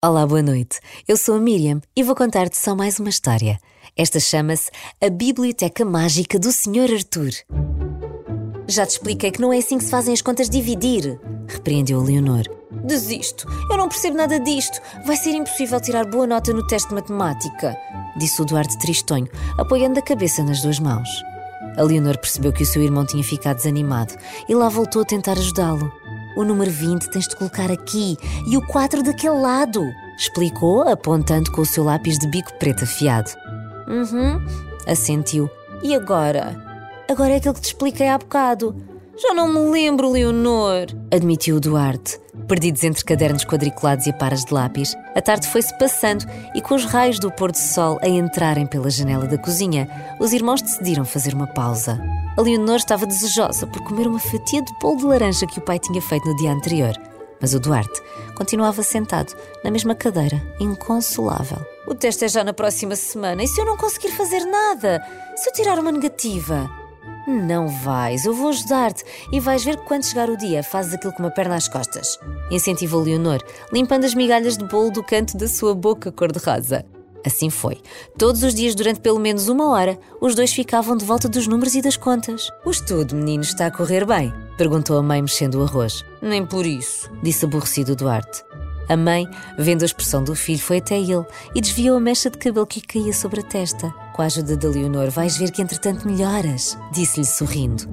Olá, boa noite. Eu sou a Miriam e vou contar-te só mais uma história. Esta chama-se A Biblioteca Mágica do Sr. Arthur. Já te expliquei que não é assim que se fazem as contas dividir, repreendeu a Leonor. Desisto, eu não percebo nada disto. Vai ser impossível tirar boa nota no teste de matemática, disse o Duarte tristonho, apoiando a cabeça nas duas mãos. A Leonor percebeu que o seu irmão tinha ficado desanimado e lá voltou a tentar ajudá-lo. O número 20 tens de colocar aqui e o 4 daquele lado, explicou, apontando com o seu lápis de bico preto afiado. Uhum, assentiu. E agora? Agora é aquilo que te expliquei há bocado. Já não me lembro, Leonor, admitiu Duarte. Perdidos entre cadernos quadriculados e paras de lápis, a tarde foi-se passando e, com os raios do pôr do sol a entrarem pela janela da cozinha, os irmãos decidiram fazer uma pausa. A Leonor estava desejosa por comer uma fatia de bolo de laranja que o pai tinha feito no dia anterior. Mas o Duarte continuava sentado na mesma cadeira, inconsolável. O teste é já na próxima semana e se eu não conseguir fazer nada? Se eu tirar uma negativa? Não vais, eu vou ajudar-te e vais ver que quando chegar o dia fazes aquilo com uma perna às costas. Incentivou Leonor, limpando as migalhas de bolo do canto da sua boca cor-de-rosa. Assim foi. Todos os dias, durante pelo menos uma hora, os dois ficavam de volta dos números e das contas. O estudo, menino, está a correr bem? Perguntou a mãe, mexendo o arroz. Nem por isso, disse aborrecido Duarte. A mãe, vendo a expressão do filho, foi até ele e desviou a mecha de cabelo que caía sobre a testa. Com a ajuda de Leonor, vais ver que entretanto melhoras, disse-lhe sorrindo.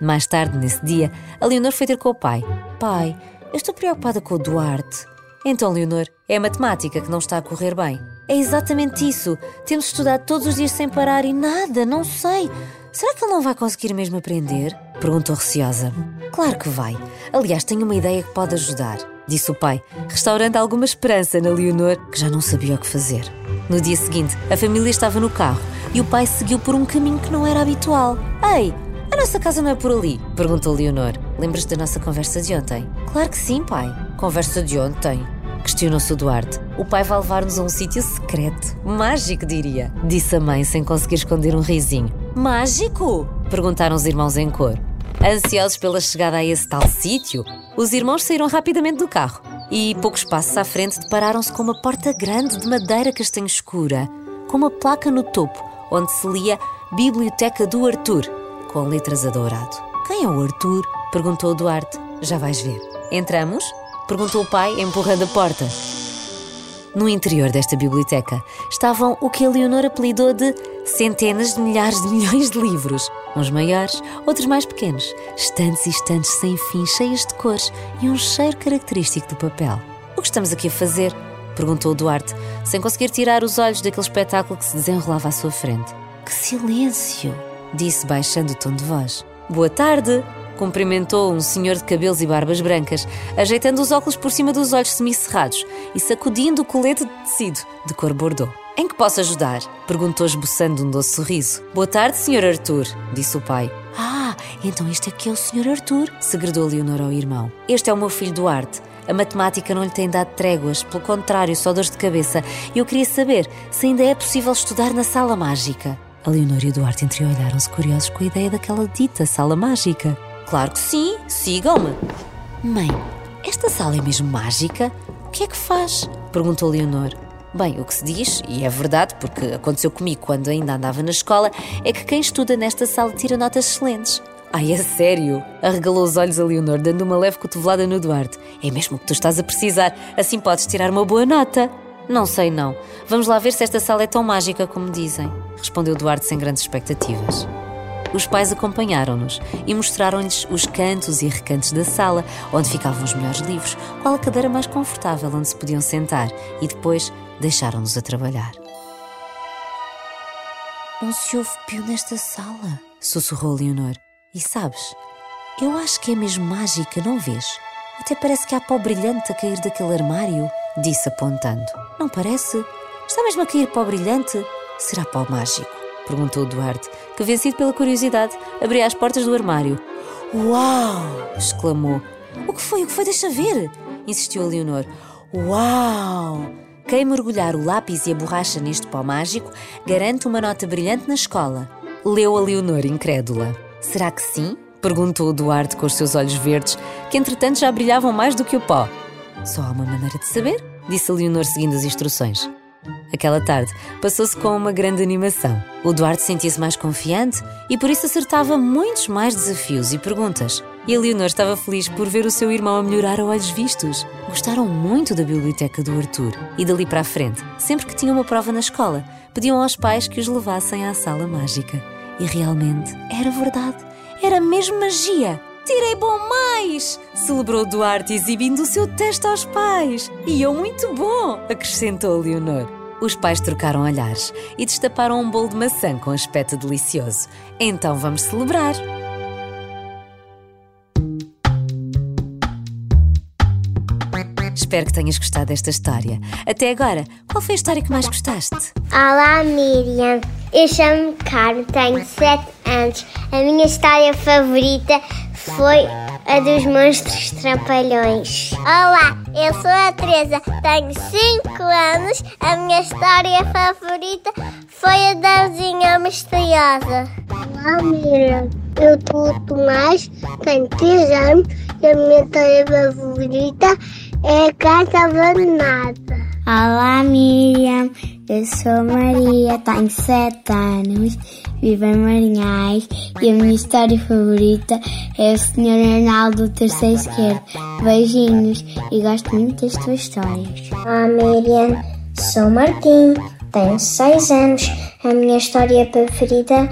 Mais tarde, nesse dia, a Leonor foi ter com o pai. Pai, eu estou preocupada com o Duarte. Então, Leonor, é a matemática que não está a correr bem. É exatamente isso. Temos estudado todos os dias sem parar e nada, não sei. Será que ele não vai conseguir mesmo aprender? Perguntou receosa. Claro que vai. Aliás, tenho uma ideia que pode ajudar, disse o pai, restaurando alguma esperança na Leonor, que já não sabia o que fazer. No dia seguinte, a família estava no carro e o pai seguiu por um caminho que não era habitual. Ei, a nossa casa não é por ali? Perguntou Leonor. Lembras da nossa conversa de ontem? Claro que sim, pai. Conversa de ontem? Questionou-se o Duarte. O pai vai levar-nos a um sítio secreto. Mágico, diria. Disse a mãe sem conseguir esconder um risinho. Mágico? Perguntaram os irmãos em cor. Ansiosos pela chegada a esse tal sítio, os irmãos saíram rapidamente do carro e, poucos passos à frente, depararam-se com uma porta grande de madeira castanho escura, com uma placa no topo onde se lia Biblioteca do Arthur, com letras a dourado. Quem é o Arthur? perguntou Duarte. Já vais ver. Entramos? perguntou o pai, empurrando a porta. No interior desta biblioteca estavam o que a Leonor apelidou de centenas de milhares de milhões de livros. Uns maiores, outros mais pequenos. Estantes e estantes sem fim, cheias de cores e um cheiro característico do papel. O que estamos aqui a fazer? Perguntou Duarte, sem conseguir tirar os olhos daquele espetáculo que se desenrolava à sua frente. Que silêncio! Disse baixando o tom de voz. Boa tarde! Cumprimentou um senhor de cabelos e barbas brancas, ajeitando os óculos por cima dos olhos semicerrados e sacudindo o colete de tecido de cor bordô. Em que posso ajudar? Perguntou esboçando um doce sorriso. Boa tarde, Sr. Arthur, disse o pai. Ah, então este aqui é o Sr. Arthur, segredou Leonor ao irmão. Este é o meu filho Duarte. A matemática não lhe tem dado tréguas, pelo contrário, só dores de cabeça. E eu queria saber se ainda é possível estudar na sala mágica. A Leonor e o Duarte entreolharam-se curiosos com a ideia daquela dita sala mágica. Claro que sim, sigam-me. Mãe, esta sala é mesmo mágica? O que é que faz? Perguntou Leonor. Bem, o que se diz, e é verdade porque aconteceu comigo quando ainda andava na escola, é que quem estuda nesta sala tira notas excelentes. Ai, é sério? Arregalou os olhos a Leonor, dando uma leve cotovelada no Duarte. É mesmo o que tu estás a precisar, assim podes tirar uma boa nota. Não sei, não. Vamos lá ver se esta sala é tão mágica como dizem, respondeu Duarte sem grandes expectativas. Os pais acompanharam-nos e mostraram-lhes os cantos e recantos da sala, onde ficavam os melhores livros, qual a cadeira mais confortável onde se podiam sentar, e depois deixaram-nos a trabalhar. Não se ouve pio nesta sala, sussurrou Leonor. E sabes, eu acho que é mesmo mágica, não vês? Até parece que há pó brilhante a cair daquele armário, disse apontando. Não parece? Está mesmo a cair pó brilhante? Será pó mágico? Perguntou Duarte, que, vencido pela curiosidade, abria as portas do armário. Uau! exclamou. O que foi? O que foi? Deixa ver! insistiu a Leonor. Uau! Quem mergulhar o lápis e a borracha neste pó mágico garante uma nota brilhante na escola. Leu a Leonor, incrédula. Será que sim? perguntou o Duarte com os seus olhos verdes, que entretanto já brilhavam mais do que o pó. Só há uma maneira de saber, disse a Leonor seguindo as instruções. Aquela tarde passou-se com uma grande animação. O Duarte sentia-se mais confiante e por isso acertava muitos mais desafios e perguntas. E a Leonor estava feliz por ver o seu irmão a melhorar a olhos vistos. Gostaram muito da biblioteca do Arthur e dali para a frente, sempre que tinham uma prova na escola, pediam aos pais que os levassem à sala mágica. E realmente era verdade. Era mesmo magia. Tirei bom mais! celebrou Duarte, exibindo o seu teste aos pais. E eu muito bom! acrescentou Leonor. Os pais trocaram olhares e destaparam um bolo de maçã com aspecto delicioso. Então vamos celebrar! Espero que tenhas gostado desta história. Até agora, qual foi a história que mais gostaste? Olá, Miriam. Eu chamo-me Carmen, tenho 7 anos. A minha história favorita foi a dos monstros trapalhões. Olá, eu sou a Teresa, tenho 5 anos. A minha história favorita foi a da vizinha misteriosa. Olá, Miriam. Eu sou o Tomás, tenho 3 anos. E a minha história favorita é Casa Abandonada. Olá, Miriam. Eu sou Maria, tenho 7 anos, vivo em Marinhais e a minha história favorita é o Sr. Arnaldo terceiro esquerdo. Beijinhos e gosto muito das tuas histórias. Olá, Miriam. Sou Martim, tenho 6 anos. A minha história preferida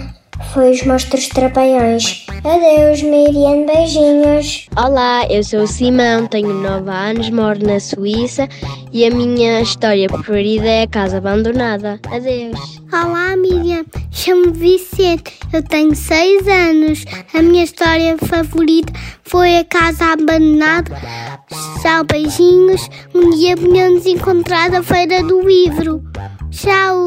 foi os monstros trapalhões. Adeus, Miriam, beijinhos. Olá, eu sou o Simão, tenho 9 anos, moro na Suíça e a minha história preferida é a Casa Abandonada. Adeus. Olá, Miriam. Chamo-me Vicente. Eu tenho 6 anos. A minha história favorita foi a Casa Abandonada. Tchau, beijinhos. Um dia venhamos encontrar a Feira do Livro. Tchau!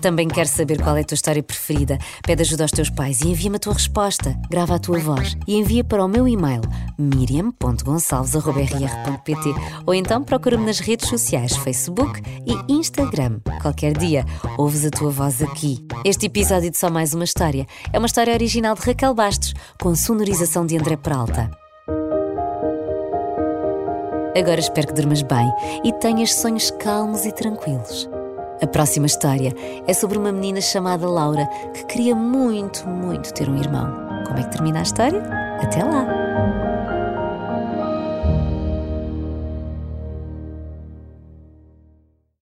Também quero saber qual é a tua história preferida. Pede ajuda aos teus pais e envia-me a tua resposta. Grava a tua voz e envia para o meu e-mail miriam.gonçalves.rr.pt ou então procura-me nas redes sociais Facebook e Instagram. Qualquer dia, ouves a tua voz aqui. Este episódio de Só Mais Uma História é uma história original de Raquel Bastos, com sonorização de André Peralta. Agora espero que durmas bem e tenhas sonhos calmos e tranquilos. A próxima história é sobre uma menina chamada Laura que queria muito, muito ter um irmão. Como é que termina a história? Até lá!